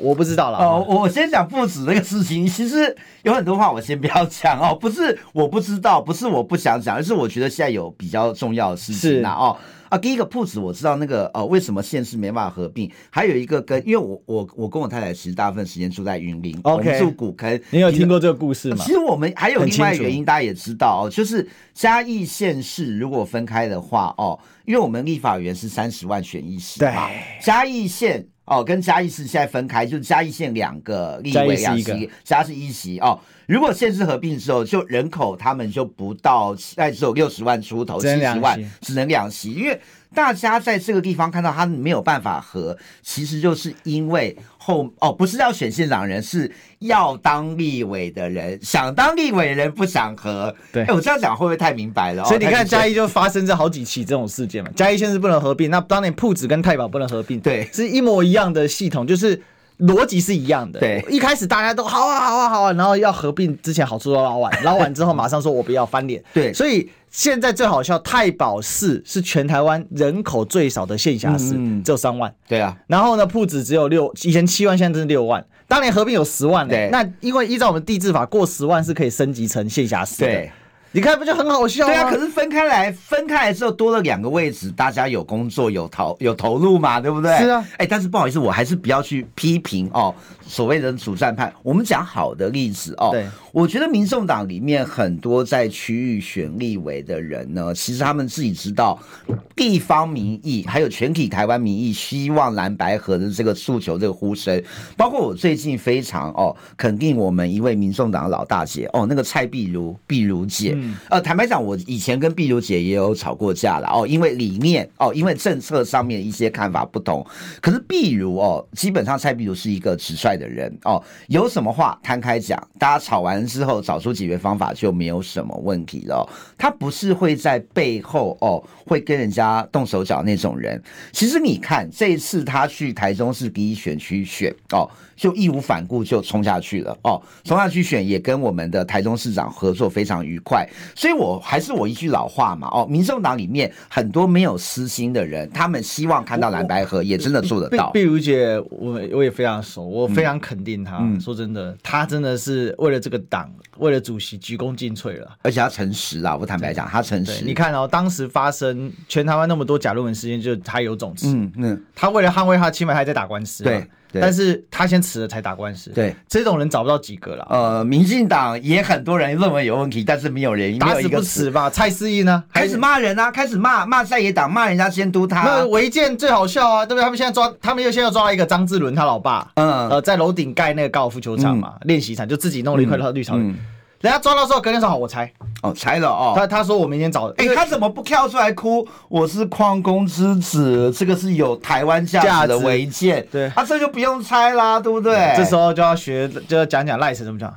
我不知道了哦。我先讲不止那个事情，其实有很多话我先不要讲哦。不是我不知道，不是我不想讲，而是我觉得现在有比较重要的事情啊。哦啊，第一个铺子我知道那个呃，为什么县市没办法合并？还有一个跟，因为我我我跟我太太其实大部分时间住在云林我们住古坑。你有听过这个故事吗？其实我们还有另外一个原因，大家也知道哦，就是嘉义县市如果分开的话哦，因为我们立法员是三十万选一席嘛，嘉义县。哦，跟嘉义市现在分开，就是嘉义县两个立委两席，嘉义是一席哦。如果县市合并之后，就人口他们就不到，大概只有六十万出头，七十万只能两席，因为。大家在这个地方看到他没有办法合，其实就是因为后哦，不是要选县长的人，是要当立委的人，想当立委的人不想合。对，哎，我这样讲会不会太明白了？所以你看嘉义就发生这好几起这种事件嘛。嘉义县是不能合并，那当年铺子跟太保不能合并，对，是一模一样的系统，就是逻辑是一样的。对，一开始大家都好啊好啊好啊，然后要合并之前好处都捞完，捞完之后马上说我不要翻脸。对，所以。现在最好笑，太保市是全台湾人口最少的县辖市，嗯、只有三万。对啊，然后呢，铺子只有六，以前七万，现在是六万。当年合并有十万呢。对，那因为依照我们地质法，过十万是可以升级成县辖市的。对。你看不就很好笑吗？对啊，可是分开来，分开来之后多了两个位置，大家有工作有投有投入嘛，对不对？是啊。哎，但是不好意思，我还是不要去批评哦，所谓的主战派。我们讲好的例子哦。对。我觉得民众党里面很多在区域选立委的人呢，其实他们自己知道地方民意，还有全体台湾民意希望蓝白合的这个诉求，这个呼声。包括我最近非常哦肯定我们一位民众党的老大姐哦，那个蔡碧如碧如姐。嗯、呃，坦白讲，我以前跟碧如姐也有吵过架了哦，因为理念哦，因为政策上面一些看法不同。可是碧如哦，基本上蔡碧如是一个直率的人哦，有什么话摊开讲，大家吵完之后找出解决方法就没有什么问题了。他不是会在背后哦，会跟人家动手脚那种人。其实你看这一次他去台中市第一选区选哦。就义无反顾就冲下去了哦，冲下去选也跟我们的台中市长合作非常愉快，所以我还是我一句老话嘛哦，民众党里面很多没有私心的人，他们希望看到蓝白合，也真的做得到。碧如姐，我我也非常熟，我非常肯定她。嗯、说真的，她真的是为了这个党，为了主席鞠躬尽瘁了，而且她诚实啦。我坦白讲，她诚实。你看哦，当时发生全台湾那么多假论文事件，就她有种子。嗯嗯，他为了捍卫他的清白，还在打官司。对。但是他先辞了才打官司，对，这种人找不到几个了。呃，民进党也很多人认为有问题，但是没有人打死不辞吧？蔡思义呢？开始骂人啊，开始骂骂在野党，骂人家监督他。那违建最好笑啊，对不对？他们现在抓，他们又现在抓了一个张志伦他老爸，嗯，呃，在楼顶盖那个高尔夫球场嘛，练习场就自己弄了一块绿草。人家抓到时候，隔天说好，我拆哦，拆了哦。他他说我明天找，哎，他怎么不跳出来哭？我是矿工之子，这个是有台湾价值的违建，对，他这就不用拆啦，对不对？这时候就要学，就要讲讲赖神怎么讲。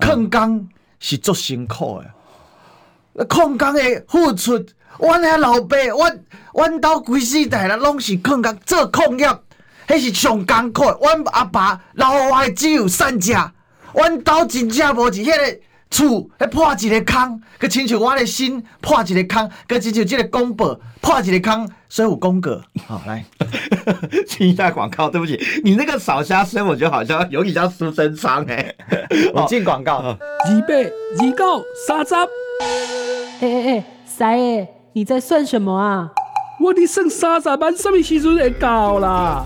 矿工是做辛苦的，矿工的付出，我那老爸，我我到规世代了，拢是矿工做矿业，迄是上艰苦。我阿爸老外只有三家，我到真正无钱，迄个。厝来破一个坑，佮亲像我的心破一个坑，佮亲像这个公婆破一个坑，所以有公格。好，来 听一下广告。对不起，你那个扫虾声，我觉得好像有点像苏贞昌哎。我进广告。二八二九三十。哎哎哎，三爷，你在算什么啊？我的剩三十万，什么时阵会到啦？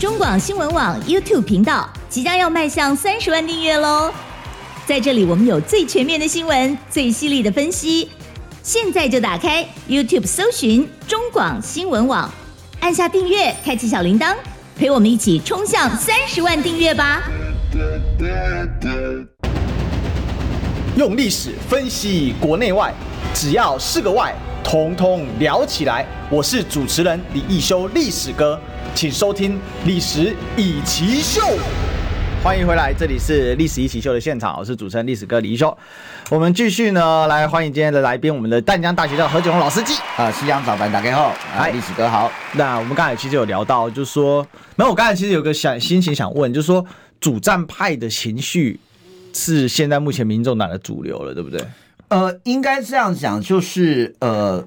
中广新闻网 YouTube 频道即将要迈向三十万订阅喽！在这里，我们有最全面的新闻，最犀利的分析。现在就打开 YouTube 搜寻中广新闻网，按下订阅，开启小铃铛，陪我们一起冲向三十万订阅吧！用历史分析国内外，只要是个“外”，统统聊起来。我是主持人李易修，历史哥，请收听《历史易起秀》。欢迎回来，这里是《历史一起秀》的现场，我是主持人历史哥李一修。我们继续呢，来欢迎今天的来宾，我们的淡江大学的何炅老师记啊，西洋早班大家好，啊，历史哥好。那我们刚才其实有聊到，就是说，没有，我刚才其实有个想心情想问，就是说，主战派的情绪是现在目前民众党的主流了，对不对？呃，应该这样讲，就是呃。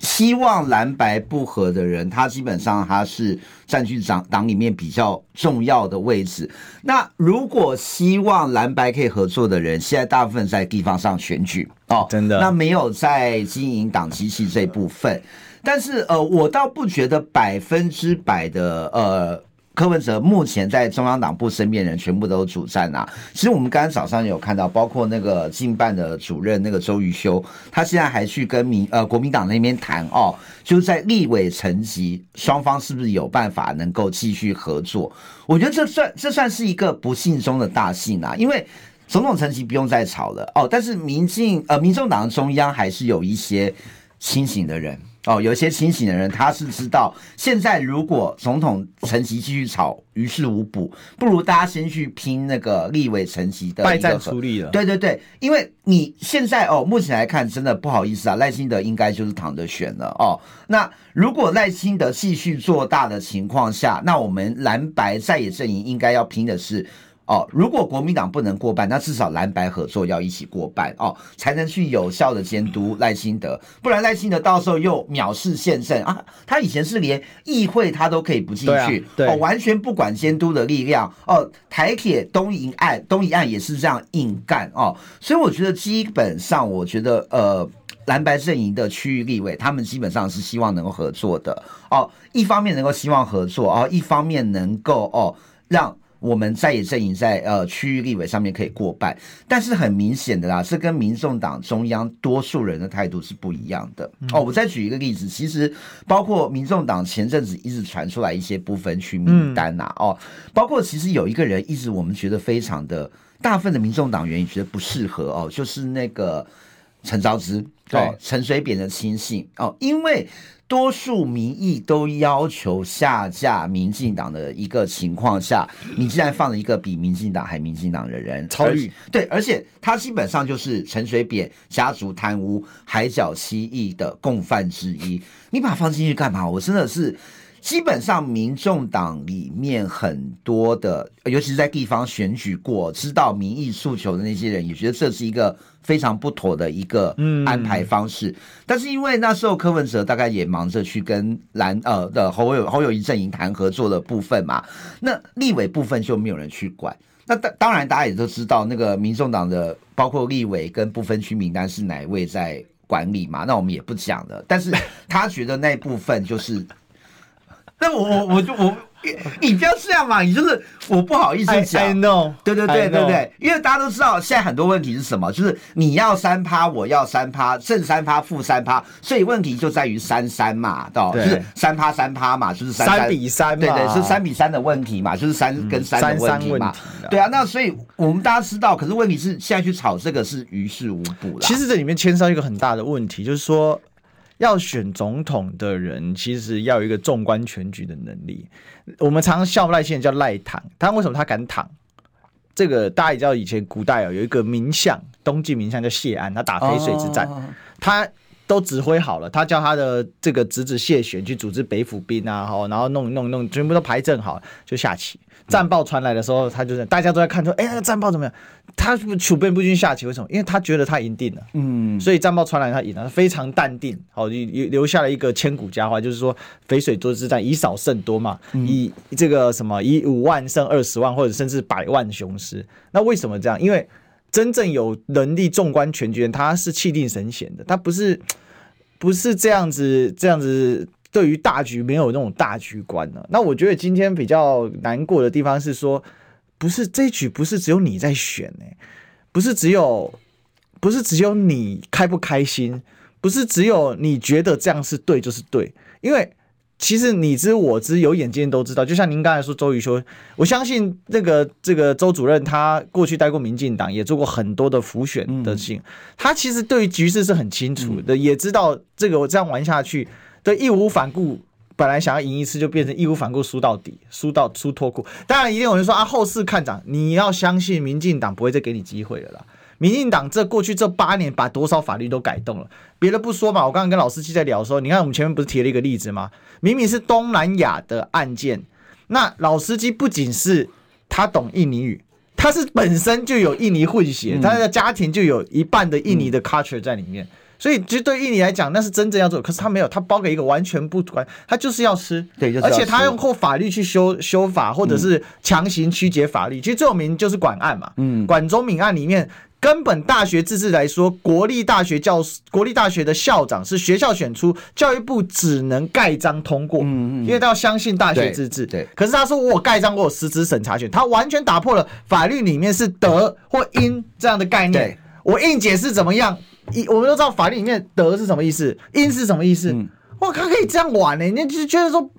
希望蓝白不合的人，他基本上他是占据党党里面比较重要的位置。那如果希望蓝白可以合作的人，现在大部分在地方上选举哦，真的，那没有在经营党机器这部分。但是呃，我倒不觉得百分之百的呃。柯文哲目前在中央党部身边人全部都主战啊。其实我们刚刚早上有看到，包括那个进办的主任那个周瑜修，他现在还去跟民呃国民党那边谈哦，就是在立委层级双方是不是有办法能够继续合作？我觉得这算这算是一个不幸中的大幸啊，因为总统层级不用再吵了哦，但是民进呃民众党的中央还是有一些清醒的人。哦，有一些清醒的人，他是知道现在如果总统层级继续吵，于事无补，不如大家先去拼那个立委层级的败战出力了。对对对，因为你现在哦，目前来看，真的不好意思啊，赖清德应该就是躺着选了哦。那如果赖清德继续做大的情况下，那我们蓝白在野阵营应该要拼的是。哦，如果国民党不能过半，那至少蓝白合作要一起过半哦，才能去有效的监督赖清德，不然赖清德到时候又藐视宪政啊！他以前是连议会他都可以不进去，对啊，对，哦，完全不管监督的力量哦。台铁东营案，东营案也是这样硬干哦，所以我觉得基本上，我觉得呃，蓝白阵营的区域立委，他们基本上是希望能够合作的哦，一方面能够希望合作哦，一方面能够哦让。我们在野阵营在呃区域立委上面可以过半，但是很明显的啦，这跟民众党中央多数人的态度是不一样的。哦，我再举一个例子，其实包括民众党前阵子一直传出来一些不分区名单呐，哦，包括其实有一个人一直我们觉得非常的，大部分的民众党员也觉得不适合哦，就是那个陈昭之，对，陈水扁的亲信哦，因为。多数民意都要求下架民进党的一个情况下，你竟然放了一个比民进党还民进党的人，超越对，而且他基本上就是陈水扁家族贪污海角七亿的共犯之一，你把他放进去干嘛？我真的是。基本上，民众党里面很多的，尤其是在地方选举过、知道民意诉求的那些人，也觉得这是一个非常不妥的一个安排方式。但是因为那时候柯文哲大概也忙着去跟蓝呃的侯友侯友谊阵营谈合作的部分嘛，那立委部分就没有人去管。那当当然，大家也都知道，那个民众党的包括立委跟不分区名单是哪一位在管理嘛？那我们也不讲了。但是他觉得那部分就是。那我我我就我，你不要这样嘛，你就是我不好意思讲。I know，对对对对对，因为大家都知道现在很多问题是什么，就是你要三趴，我要三趴，正三趴，负三趴，所以问题就在于三三嘛，到就是三趴三趴嘛，就是三三比三，对对，是三比三的问题嘛，就是三跟三的问题嘛，对啊，那所以我们大家知道，可是问题是现在去炒这个是于事无补了。其实这里面牵涉一个很大的问题，就是说。要选总统的人，其实要有一个纵观全局的能力。我们常常笑赖先生叫赖躺，但为什么他敢躺？这个大家也知道，以前古代哦有一个名相，东晋名相叫谢安，他打淝水之战，他都指挥好了，他叫他的这个侄子谢玄去组织北府兵啊，哈，然后弄弄弄，全部都排阵好，就下棋。战报传来的时候，他就是大家都在看说，哎、欸，那个战报怎么样？他储备不军下棋，为什么？因为他觉得他赢定了，嗯，所以战报传来他赢了，他非常淡定，好，留留下了一个千古佳话，就是说淝水多之战以少胜多嘛，以这个什么以五万胜二十万，或者甚至百万雄师。那为什么这样？因为真正有能力纵观全局，他是气定神闲的，他不是不是这样子这样子。对于大局没有那种大局观呢、那我觉得今天比较难过的地方是说，不是这一局不是只有你在选呢、不是只有，不是只有你开不开心，不是只有你觉得这样是对就是对，因为其实你知我知，有眼睛都知道。就像您刚才说周瑜说，我相信那个这个周主任他过去待过民进党，也做过很多的浮选的事情，他其实对于局势是很清楚的，也知道这个我这样玩下去。对，义无反顾，本来想要赢一次，就变成义无反顾输到底，输到输脱裤。当然，一定有人说啊，后市看涨，你要相信民进党不会再给你机会了啦。民进党这过去这八年，把多少法律都改动了。别的不说嘛，我刚刚跟老司机在聊的时候，你看我们前面不是提了一个例子吗？明明是东南亚的案件，那老司机不仅是他懂印尼语，他是本身就有印尼混血，他的家庭就有一半的印尼的 culture 在里面。所以，其实对印尼来讲，那是真正要做，可是他没有，他包给一个完全不管，他就是要吃，对，就是、而且他用后法律去修修法，或者是强行曲解法律。嗯、其实最有名就是管案嘛，嗯，管中闵案里面，根本大学自治来说，国立大学教国立大学的校长是学校选出，教育部只能盖章通过，嗯嗯，因为他要相信大学自治，对。对可是他说我盖章，我有实质审查权，他完全打破了法律里面是德 或英这样的概念。我硬解释怎么样？一我们都知道法律里面“德”是什么意思，“英”是什么意思。哇，他可以这样玩呢？你就觉得说，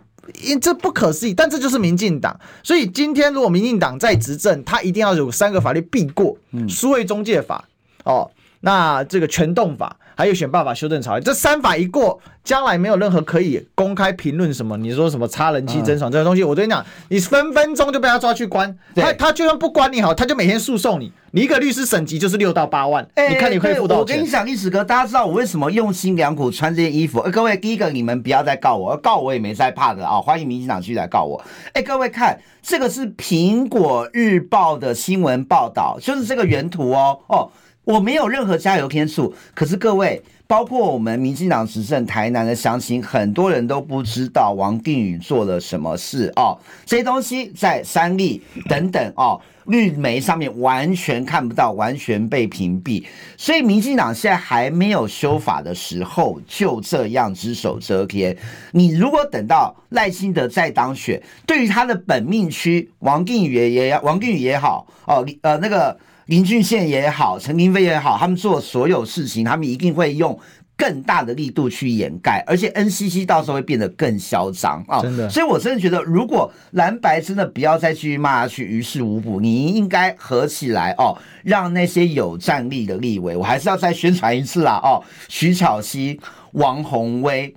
这不可思议。但这就是民进党。所以今天如果民进党在执政，他一定要有三个法律必过：数位中介法哦，那这个全动法，还有选罢法修正草案。这三法一过，将来没有任何可以公开评论什么。你说什么差人气、真爽这个东西，我跟你讲，你分分钟就被他抓去关。他他就算不关你好，他就每天诉讼你。你一个律师审级就是六到八万，欸、你看你会付多少钱？我跟你讲，历史哥，大家知道我为什么用心良苦穿这件衣服？各位，第一个你们不要再告我，告我也没在怕的啊！欢迎民进党继续来告我。哎，各位看，这个是苹果日报的新闻报道，就是这个原图哦哦，我没有任何加油天数，可是各位。包括我们民进党执政台南的乡亲，很多人都不知道王定宇做了什么事哦。这些东西在三立等等哦，绿媒上面完全看不到，完全被屏蔽。所以民进党现在还没有修法的时候，就这样只手遮天。你如果等到赖清德再当选，对于他的本命区，王定宇也也王定宇也好哦，呃那个。林俊宪也好，陈亭妃也好，他们做所有事情，他们一定会用更大的力度去掩盖，而且 NCC 到时候会变得更嚣张啊！真的，所以我真的觉得，如果蓝白真的不要再继续骂下去，于事无补，你应该合起来哦，让那些有战力的立委，我还是要再宣传一次啦哦，徐巧芯、王鸿薇。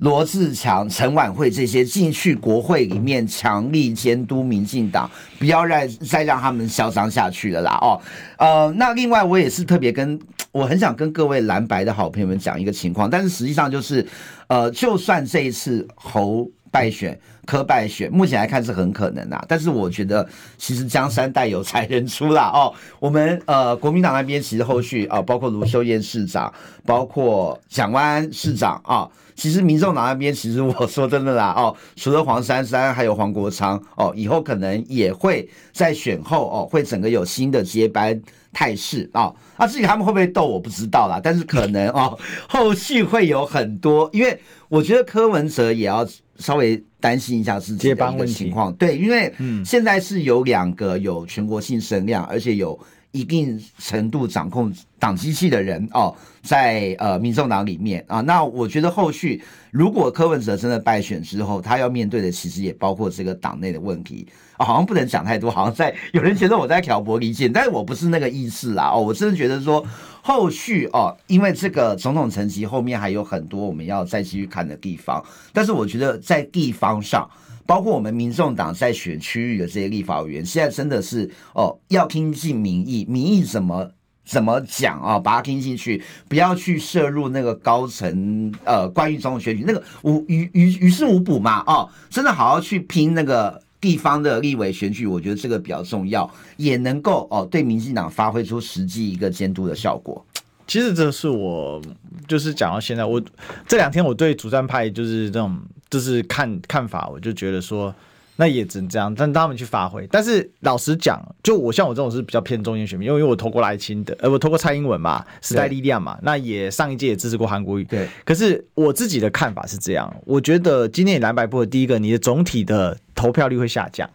罗志强、陈婉慧这些进去国会里面强力监督民进党，不要让再让他们嚣张下去了啦！哦，呃，那另外我也是特别跟我很想跟各位蓝白的好朋友们讲一个情况，但是实际上就是，呃，就算这一次侯败选、柯败选，目前来看是很可能啊，但是我觉得其实江山代有才人出啦哦，我们呃国民党那边其实后续啊、呃，包括卢秀燕市长，包括蒋万安市长啊。其实民众党那边，其实我说真的啦，哦，除了黄珊珊，还有黄国昌，哦，以后可能也会在选后，哦，会整个有新的接班态势啊。啊至于他们会不会斗，我不知道啦，但是可能哦，后续会有很多，因为我觉得柯文哲也要稍微担心一下自己的一个情况，对，因为现在是有两个有全国性声量，而且有。一定程度掌控党机器的人哦，在呃民众党里面啊，那我觉得后续如果柯文哲真的败选之后，他要面对的其实也包括这个党内的问题啊，好像不能讲太多，好像在有人觉得我在挑拨离间，但是我不是那个意思啦哦，我真的觉得说后续哦，因为这个总统层级后面还有很多我们要再继续看的地方，但是我觉得在地方上。包括我们民众党在选区域的这些立法委员，现在真的是哦，要听进民意，民意怎么怎么讲啊，把它听进去，不要去涉入那个高层呃关于总统选举那个无于于于事无补嘛哦，真的好好去拼那个地方的立委选举，我觉得这个比较重要，也能够哦对民进党发挥出实际一个监督的效果。其实这是我就是讲到现在，我这两天我对主战派就是这种就是看看法，我就觉得说。那也只能这样，但他们去发挥。但是老实讲，就我像我这种是比较偏中间选民，因为我投过赖清德，呃，我投过蔡英文嘛，时代力量嘛，那也上一届也支持过韩国瑜。对。可是我自己的看法是这样，我觉得今年蓝白不合，第一个，你的总体的投票率会下降。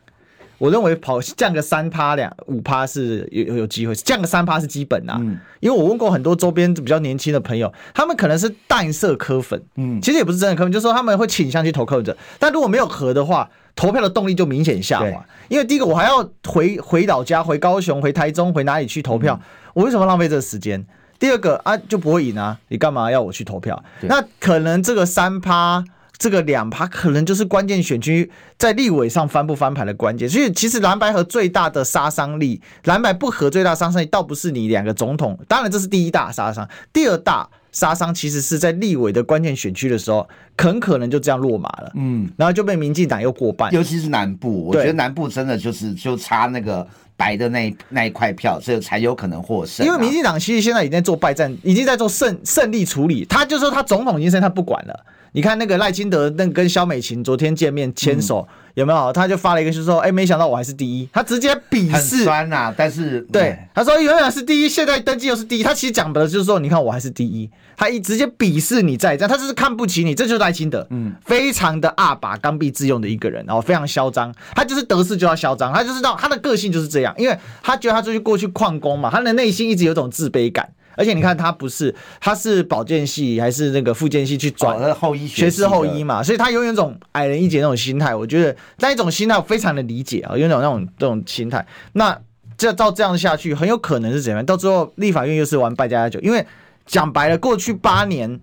我认为跑降个三趴两五趴是有有有机会，降个三趴是基本呐、啊。嗯。因为我问过很多周边比较年轻的朋友，他们可能是淡色科粉，嗯，其实也不是真的科粉，就是说他们会倾向去投柯文哲。但如果没有合的话。投票的动力就明显下滑，因为第一个我还要回回老家，回高雄、回台中、回哪里去投票？我为什么浪费这个时间？第二个啊，就不会赢啊，你干嘛要我去投票？那可能这个三趴，这个两趴，可能就是关键选区在立委上翻不翻盘的关键。所以其实蓝白合最大的杀伤力，蓝白不合最大杀伤力，倒不是你两个总统，当然这是第一大杀伤，第二大。杀伤其实是在立委的关键选区的时候，很可能就这样落马了。嗯，然后就被民进党又过半，尤其是南部，我觉得南部真的就是就差那个白的那那一块票，所以才有可能获胜啊。因为民进党其实现在已经在做败战，已经在做胜胜利处理。他就说他总统已经胜，他不管了。你看那个赖清德，那跟萧美琴昨天见面牵手。嗯有没有？他就发了一个，就是说，哎、欸，没想到我还是第一。他直接鄙视，很酸呐、啊。但是，对他说，永远是第一，现在登记又是第一。他其实讲的就是说，你看我还是第一。他一直接鄙视你再战，他就是看不起你。这就是赖清德，嗯，非常的阿爸刚愎自用的一个人，然后非常嚣张。他就是得势就要嚣张，他就是到他的个性就是这样，因为他觉得他就是过去旷工嘛，他的内心一直有种自卑感。而且你看，他不是，他是保健系还是那个附件系去转、哦、后医学士后医嘛，所以他有一种矮人一截那种心态。我觉得那一种心态我非常的理解啊，有种那种这种心态。那这照这样下去，很有可能是怎样？到最后立法院又是玩败家家酒，因为讲白了，过去八年。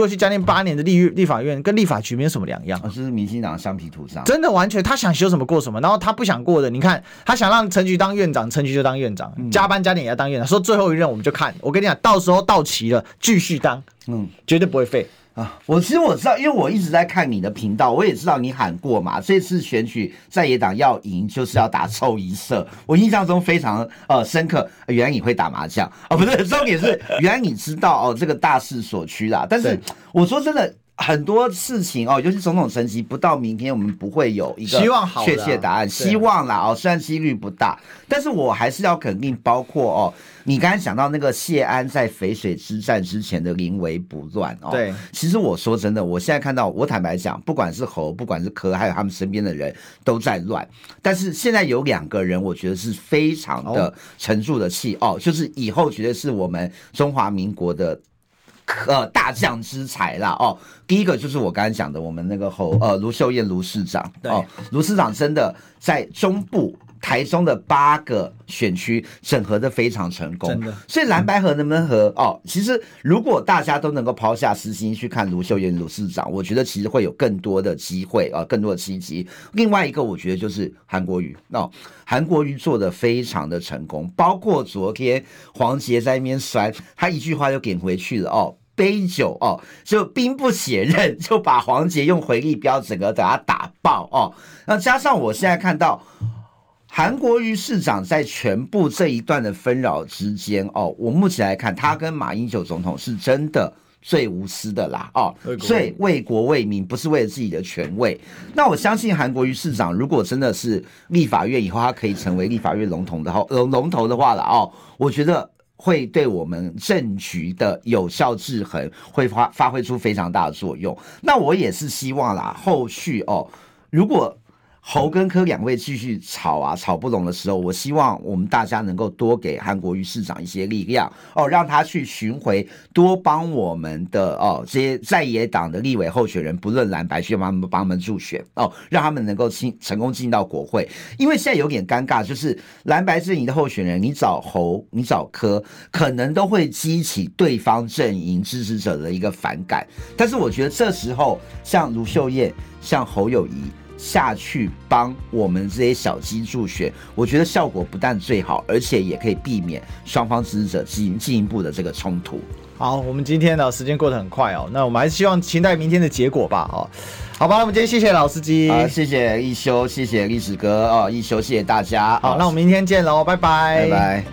过去将近八年的立立法院跟立法局没有什么两样，这是民进党的橡皮图章，真的完全他想修什么过什么，然后他不想过的，你看他想让陈菊当院长，陈菊就当院长，加班加点也要当院长，说最后一任我们就看，我跟你讲，到时候到齐了继续当，嗯，绝对不会废。啊，我其实我知道，因为我一直在看你的频道，我也知道你喊过嘛。这次选举在野党要赢，就是要打臭一色。我印象中非常呃深刻，原来你会打麻将哦，不是，重点是原来你知道哦，这个大势所趋啦。但是我说真的。很多事情哦，尤其总统层级不到明天，我们不会有一个确切答案。希望啦哦，虽然几率不大，但是我还是要肯定，包括哦，你刚才讲到那个谢安在淝水之战之前的临危不乱哦。对，其实我说真的，我现在看到，我坦白讲，不管是侯，不管是柯，还有他们身边的人都在乱。但是现在有两个人，我觉得是非常的沉住的气哦，就是以后绝对是我们中华民国的。呃，大将之才啦哦，第一个就是我刚才讲的，我们那个侯呃卢秀燕卢市长哦，卢市长真的在中部台中的八个选区整合的非常成功，真的。所以蓝白合能不能合哦？其实如果大家都能够抛下私心去看卢秀燕卢市长，我觉得其实会有更多的机会啊，更多的契机。另外一个我觉得就是韩国瑜哦，韩国瑜做的非常的成功，包括昨天黄杰在那边摔，他一句话就点回去了哦。杯酒哦，就兵不血刃，就把黄杰用回力镖整个给他打爆哦。那加上我现在看到韩国瑜市长在全部这一段的纷扰之间哦，我目前来看，他跟马英九总统是真的最无私的啦哦，最为国为民，不是为了自己的权位。那我相信韩国瑜市长如果真的是立法院以后，他可以成为立法院龙头的话，龙龙头的话了哦，我觉得。会对我们政局的有效制衡会发发挥出非常大的作用。那我也是希望啦，后续哦，如果。侯跟柯两位继续吵啊，吵不拢的时候，我希望我们大家能够多给韩国瑜市长一些力量哦，让他去巡回，多帮我们的哦这些在野党的立委候选人，不论蓝白，去帮他们帮他们助选哦，让他们能够进成功进到国会。因为现在有点尴尬，就是蓝白阵营的候选人，你找侯，你找柯，可能都会激起对方阵营支持者的一个反感。但是我觉得这时候，像卢秀燕，像侯友宜。下去帮我们这些小鸡助选，我觉得效果不但最好，而且也可以避免双方支持者进进一步的这个冲突。好，我们今天呢时间过得很快哦，那我们还是希望期待明天的结果吧。哦，好吧，我们今天谢谢老司机，啊，谢谢一休，谢谢历史哥哦，一休，谢谢大家。好，那我们明天见喽，拜拜，拜拜。